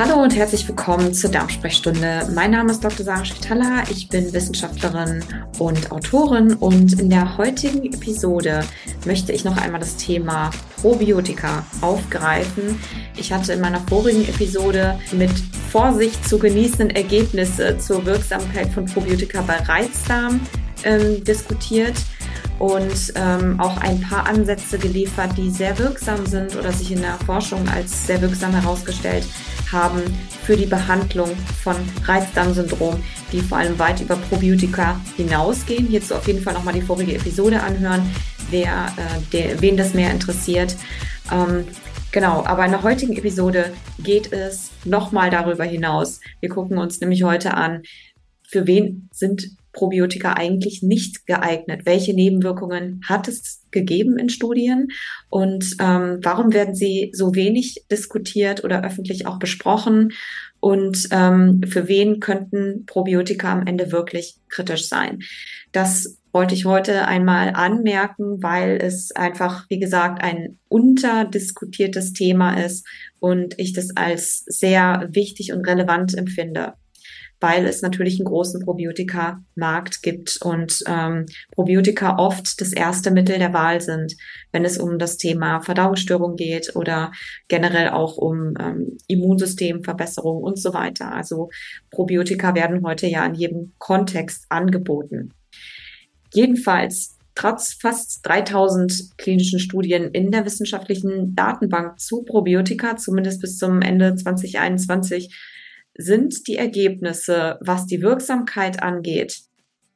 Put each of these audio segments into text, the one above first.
Hallo und herzlich willkommen zur Darmsprechstunde. Mein Name ist Dr. Sarah Schitalla. Ich bin Wissenschaftlerin und Autorin und in der heutigen Episode möchte ich noch einmal das Thema Probiotika aufgreifen. Ich hatte in meiner vorigen Episode mit Vorsicht zu genießenden Ergebnisse zur Wirksamkeit von Probiotika bei Reizdarm ähm, diskutiert und ähm, auch ein paar Ansätze geliefert, die sehr wirksam sind oder sich in der Forschung als sehr wirksam herausgestellt haben für die Behandlung von Reizdarmsyndrom, die vor allem weit über Probiotika hinausgehen. Hierzu auf jeden Fall nochmal die vorige Episode anhören, wer, äh, der, wen das mehr interessiert. Ähm, Genau, aber in der heutigen Episode geht es nochmal darüber hinaus. Wir gucken uns nämlich heute an, für wen sind Probiotika eigentlich nicht geeignet? Welche Nebenwirkungen hat es gegeben in Studien? Und ähm, warum werden sie so wenig diskutiert oder öffentlich auch besprochen? Und ähm, für wen könnten Probiotika am Ende wirklich kritisch sein? Das wollte ich heute einmal anmerken, weil es einfach, wie gesagt, ein unterdiskutiertes Thema ist und ich das als sehr wichtig und relevant empfinde weil es natürlich einen großen Probiotika-Markt gibt und ähm, Probiotika oft das erste Mittel der Wahl sind, wenn es um das Thema Verdauungsstörung geht oder generell auch um ähm, Immunsystemverbesserung und so weiter. Also Probiotika werden heute ja in jedem Kontext angeboten. Jedenfalls trotz fast 3000 klinischen Studien in der wissenschaftlichen Datenbank zu Probiotika, zumindest bis zum Ende 2021, sind die Ergebnisse, was die Wirksamkeit angeht,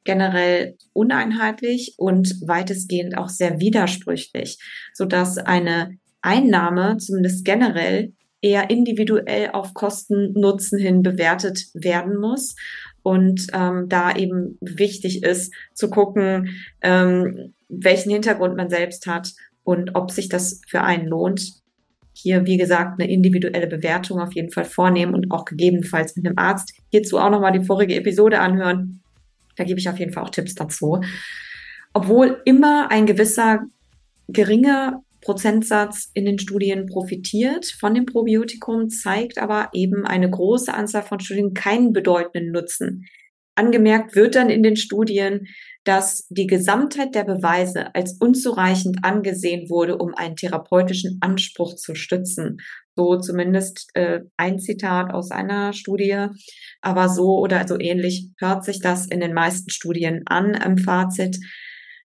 generell uneinheitlich und weitestgehend auch sehr widersprüchlich, so dass eine Einnahme zumindest generell eher individuell auf Kosten-Nutzen hin bewertet werden muss? Und ähm, da eben wichtig ist zu gucken, ähm, welchen Hintergrund man selbst hat und ob sich das für einen lohnt hier, wie gesagt, eine individuelle Bewertung auf jeden Fall vornehmen und auch gegebenenfalls mit einem Arzt. Hierzu auch nochmal die vorige Episode anhören. Da gebe ich auf jeden Fall auch Tipps dazu. Obwohl immer ein gewisser geringer Prozentsatz in den Studien profitiert von dem Probiotikum, zeigt aber eben eine große Anzahl von Studien keinen bedeutenden Nutzen. Angemerkt wird dann in den Studien, dass die Gesamtheit der Beweise als unzureichend angesehen wurde, um einen therapeutischen Anspruch zu stützen. So zumindest äh, ein Zitat aus einer Studie. Aber so oder so ähnlich hört sich das in den meisten Studien an im Fazit.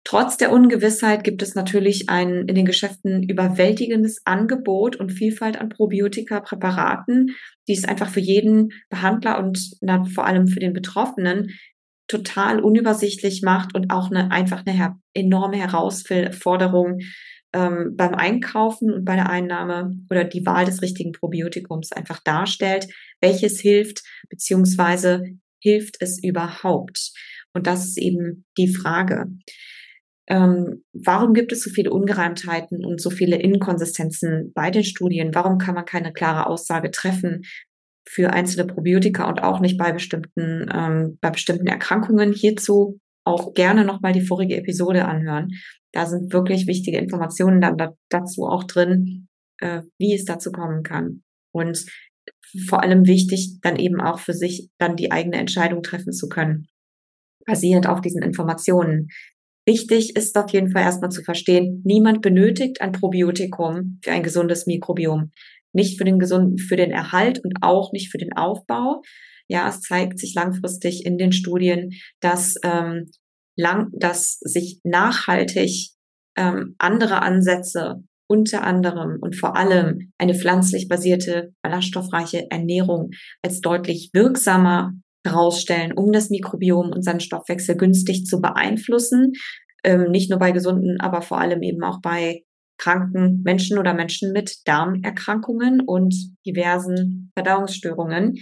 Trotz der Ungewissheit gibt es natürlich ein in den Geschäften überwältigendes Angebot und Vielfalt an Probiotika-Präparaten, die es einfach für jeden Behandler und na, vor allem für den Betroffenen total unübersichtlich macht und auch eine, einfach eine her enorme Herausforderung ähm, beim Einkaufen und bei der Einnahme oder die Wahl des richtigen Probiotikums einfach darstellt, welches hilft, beziehungsweise hilft es überhaupt? Und das ist eben die Frage. Ähm, warum gibt es so viele Ungereimtheiten und so viele Inkonsistenzen bei den Studien? Warum kann man keine klare Aussage treffen? für einzelne Probiotika und auch nicht bei bestimmten, ähm, bei bestimmten Erkrankungen. Hierzu auch gerne nochmal die vorige Episode anhören. Da sind wirklich wichtige Informationen dann da, dazu auch drin, äh, wie es dazu kommen kann. Und vor allem wichtig, dann eben auch für sich dann die eigene Entscheidung treffen zu können, basierend auf diesen Informationen. Wichtig ist auf jeden Fall erstmal zu verstehen, niemand benötigt ein Probiotikum für ein gesundes Mikrobiom nicht für den gesunden, für den Erhalt und auch nicht für den Aufbau. Ja, es zeigt sich langfristig in den Studien, dass ähm, lang, dass sich nachhaltig ähm, andere Ansätze unter anderem und vor allem eine pflanzlich basierte, ballaststoffreiche Ernährung als deutlich wirksamer herausstellen, um das Mikrobiom und seinen Stoffwechsel günstig zu beeinflussen. Ähm, nicht nur bei gesunden, aber vor allem eben auch bei kranken Menschen oder Menschen mit Darmerkrankungen und diversen Verdauungsstörungen.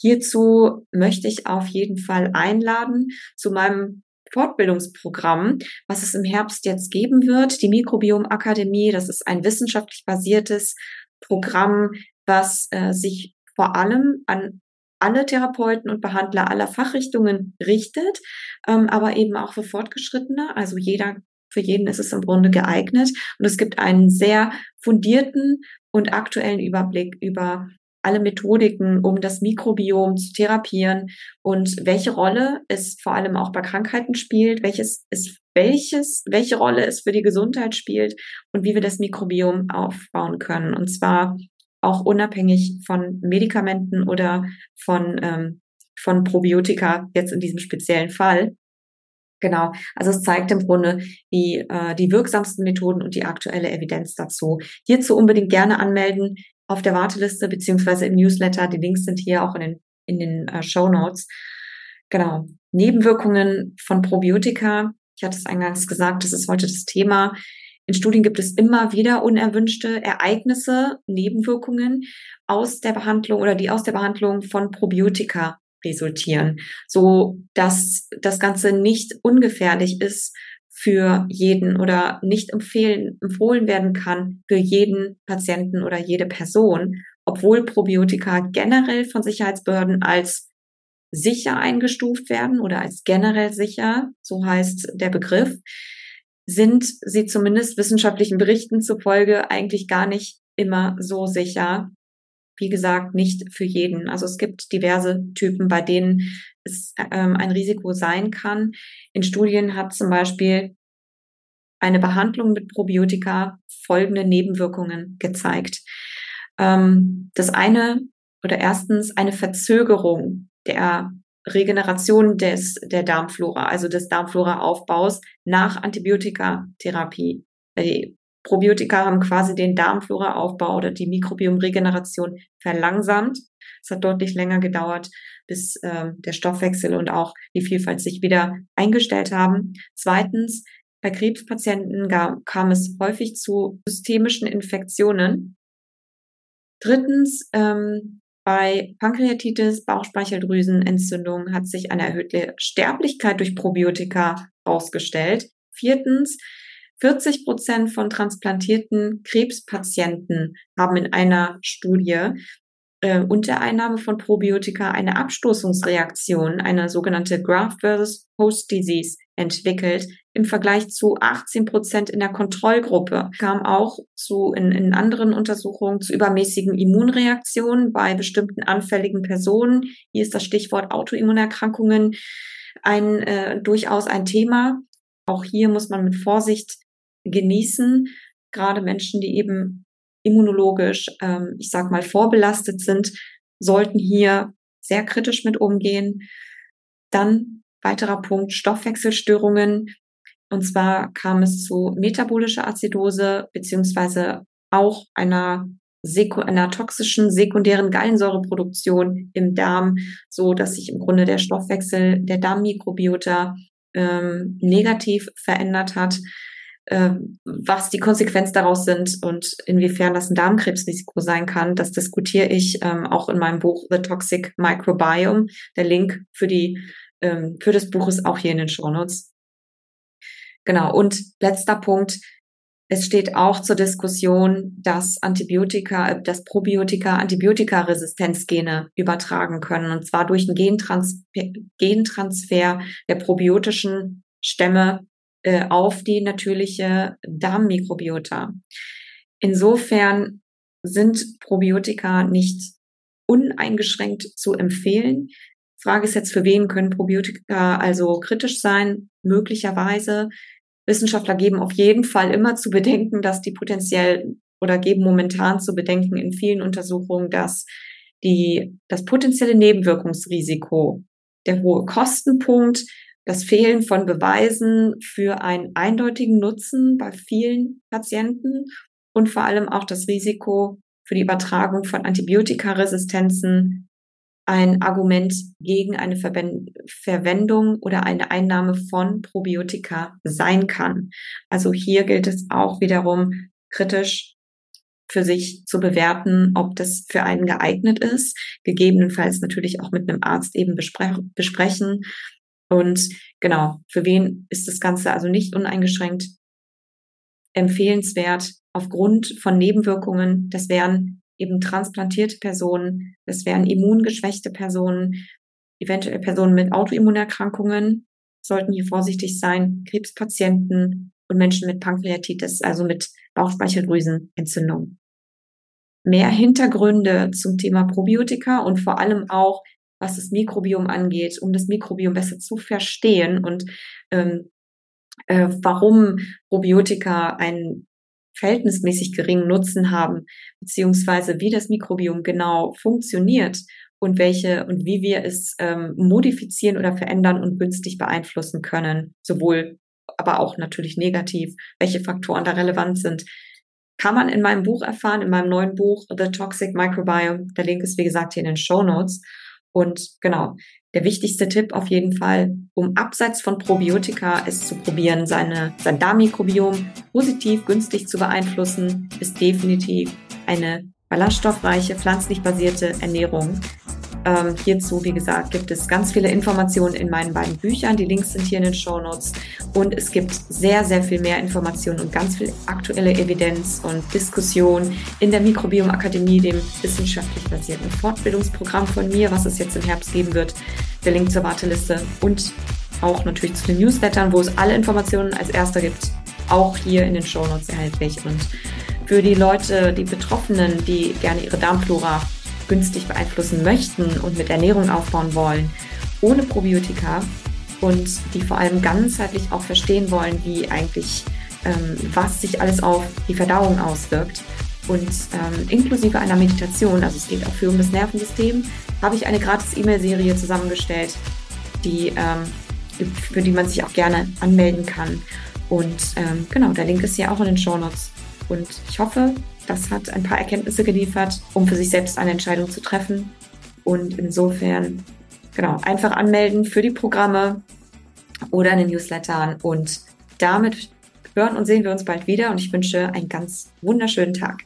Hierzu möchte ich auf jeden Fall einladen zu meinem Fortbildungsprogramm, was es im Herbst jetzt geben wird, die Mikrobiom Akademie. Das ist ein wissenschaftlich basiertes Programm, was äh, sich vor allem an alle Therapeuten und Behandler aller Fachrichtungen richtet, ähm, aber eben auch für Fortgeschrittene. Also jeder für jeden ist es im Grunde geeignet. Und es gibt einen sehr fundierten und aktuellen Überblick über alle Methodiken, um das Mikrobiom zu therapieren und welche Rolle es vor allem auch bei Krankheiten spielt, welches es welches, welche Rolle es für die Gesundheit spielt und wie wir das Mikrobiom aufbauen können. Und zwar auch unabhängig von Medikamenten oder von, ähm, von Probiotika, jetzt in diesem speziellen Fall. Genau, also es zeigt im Grunde die, äh, die wirksamsten Methoden und die aktuelle Evidenz dazu. Hierzu unbedingt gerne anmelden auf der Warteliste beziehungsweise im Newsletter. Die Links sind hier auch in den, in den äh, Show Notes. Genau. Nebenwirkungen von Probiotika. Ich hatte es eingangs gesagt, das ist heute das Thema. In Studien gibt es immer wieder unerwünschte Ereignisse, Nebenwirkungen aus der Behandlung oder die aus der Behandlung von Probiotika resultieren, so dass das Ganze nicht ungefährlich ist für jeden oder nicht empfehlen, empfohlen werden kann für jeden Patienten oder jede Person, obwohl Probiotika generell von Sicherheitsbehörden als sicher eingestuft werden oder als generell sicher, so heißt der Begriff, sind sie zumindest wissenschaftlichen Berichten zufolge eigentlich gar nicht immer so sicher, wie gesagt, nicht für jeden. Also es gibt diverse Typen, bei denen es ähm, ein Risiko sein kann. In Studien hat zum Beispiel eine Behandlung mit Probiotika folgende Nebenwirkungen gezeigt. Ähm, das eine oder erstens eine Verzögerung der Regeneration des, der Darmflora, also des Darmflora-Aufbaus nach Antibiotikatherapie. Die Probiotika haben quasi den Darmflora-Aufbau oder die Mikrobiomregeneration verlangsamt. Es hat deutlich länger gedauert, bis äh, der Stoffwechsel und auch die Vielfalt sich wieder eingestellt haben. Zweitens, bei Krebspatienten gab, kam es häufig zu systemischen Infektionen. Drittens, ähm, bei Pankreatitis, Bauchspeicheldrüsenentzündung hat sich eine erhöhte Sterblichkeit durch Probiotika herausgestellt. Viertens, 40 Prozent von transplantierten Krebspatienten haben in einer Studie äh, unter Einnahme von Probiotika eine Abstoßungsreaktion, eine sogenannte Graft versus Host Disease entwickelt, im Vergleich zu 18 Prozent in der Kontrollgruppe. Kam auch zu in, in anderen Untersuchungen zu übermäßigen Immunreaktionen bei bestimmten anfälligen Personen. Hier ist das Stichwort Autoimmunerkrankungen ein äh, durchaus ein Thema. Auch hier muss man mit Vorsicht genießen. Gerade Menschen, die eben immunologisch, ähm, ich sag mal, vorbelastet sind, sollten hier sehr kritisch mit umgehen. Dann weiterer Punkt, Stoffwechselstörungen. Und zwar kam es zu metabolischer Azidose beziehungsweise auch einer, einer toxischen sekundären Gallensäureproduktion im Darm, so dass sich im Grunde der Stoffwechsel der Darmmikrobiota ähm, negativ verändert hat äh, was die Konsequenzen daraus sind und inwiefern das ein Darmkrebsrisiko sein kann, das diskutiere ich ähm, auch in meinem Buch The Toxic Microbiome. Der Link für die ähm, für das Buch ist auch hier in den Shownotes. Genau. Und letzter Punkt. Es steht auch zur Diskussion, dass Antibiotika, äh, dass Probiotika Antibiotikaresistenzgene übertragen können, und zwar durch einen Gentrans Gentransfer der probiotischen Stämme äh, auf die natürliche Darmmikrobiota. Insofern sind Probiotika nicht uneingeschränkt zu empfehlen. Frage ist jetzt, für wen können Probiotika also kritisch sein? Möglicherweise. Wissenschaftler geben auf jeden Fall immer zu bedenken, dass die potenziell oder geben momentan zu bedenken in vielen Untersuchungen, dass die, das potenzielle Nebenwirkungsrisiko, der hohe Kostenpunkt das Fehlen von Beweisen für einen eindeutigen Nutzen bei vielen Patienten und vor allem auch das Risiko für die Übertragung von Antibiotikaresistenzen ein Argument gegen eine Verwendung oder eine Einnahme von Probiotika sein kann. Also hier gilt es auch wiederum kritisch für sich zu bewerten, ob das für einen geeignet ist, gegebenenfalls natürlich auch mit einem Arzt eben besprechen und genau, für wen ist das Ganze also nicht uneingeschränkt empfehlenswert aufgrund von Nebenwirkungen. Das wären eben transplantierte Personen, das wären immungeschwächte Personen, eventuell Personen mit Autoimmunerkrankungen, sollten hier vorsichtig sein, Krebspatienten und Menschen mit Pankreatitis, also mit Bauchspeicheldrüsenentzündung. mehr Hintergründe zum Thema Probiotika und vor allem auch, was das Mikrobiom angeht, um das Mikrobiom besser zu verstehen und ähm, äh, warum Probiotika einen verhältnismäßig geringen Nutzen haben, beziehungsweise wie das Mikrobiom genau funktioniert und welche und wie wir es ähm, modifizieren oder verändern und günstig beeinflussen können, sowohl aber auch natürlich negativ, welche Faktoren da relevant sind, kann man in meinem Buch erfahren, in meinem neuen Buch The Toxic Microbiome. Der Link ist wie gesagt hier in den Show Notes. Und genau, der wichtigste Tipp auf jeden Fall, um abseits von Probiotika es zu probieren, seine, sein Darmmikrobiom positiv, günstig zu beeinflussen, ist definitiv eine ballaststoffreiche, pflanzlich basierte Ernährung. Ähm, hierzu, wie gesagt, gibt es ganz viele Informationen in meinen beiden Büchern. Die Links sind hier in den Show Notes. Und es gibt sehr, sehr viel mehr Informationen und ganz viel aktuelle Evidenz und Diskussion in der Mikrobiom Akademie, dem wissenschaftlich basierten Fortbildungsprogramm von mir, was es jetzt im Herbst geben wird. Der Link zur Warteliste und auch natürlich zu den Newslettern, wo es alle Informationen als erster gibt, auch hier in den Show Notes erhältlich. Und für die Leute, die Betroffenen, die gerne ihre Darmflora günstig beeinflussen möchten und mit Ernährung aufbauen wollen, ohne Probiotika und die vor allem ganzheitlich auch verstehen wollen, wie eigentlich, ähm, was sich alles auf die Verdauung auswirkt. Und ähm, inklusive einer Meditation, also es geht auch für um das Nervensystem, habe ich eine gratis E-Mail-Serie zusammengestellt, die, ähm, für die man sich auch gerne anmelden kann. Und ähm, genau, der Link ist hier auch in den Show Notes. Und ich hoffe, das hat ein paar Erkenntnisse geliefert, um für sich selbst eine Entscheidung zu treffen. Und insofern, genau, einfach anmelden für die Programme oder in den Newslettern. Und damit hören und sehen wir uns bald wieder. Und ich wünsche einen ganz wunderschönen Tag.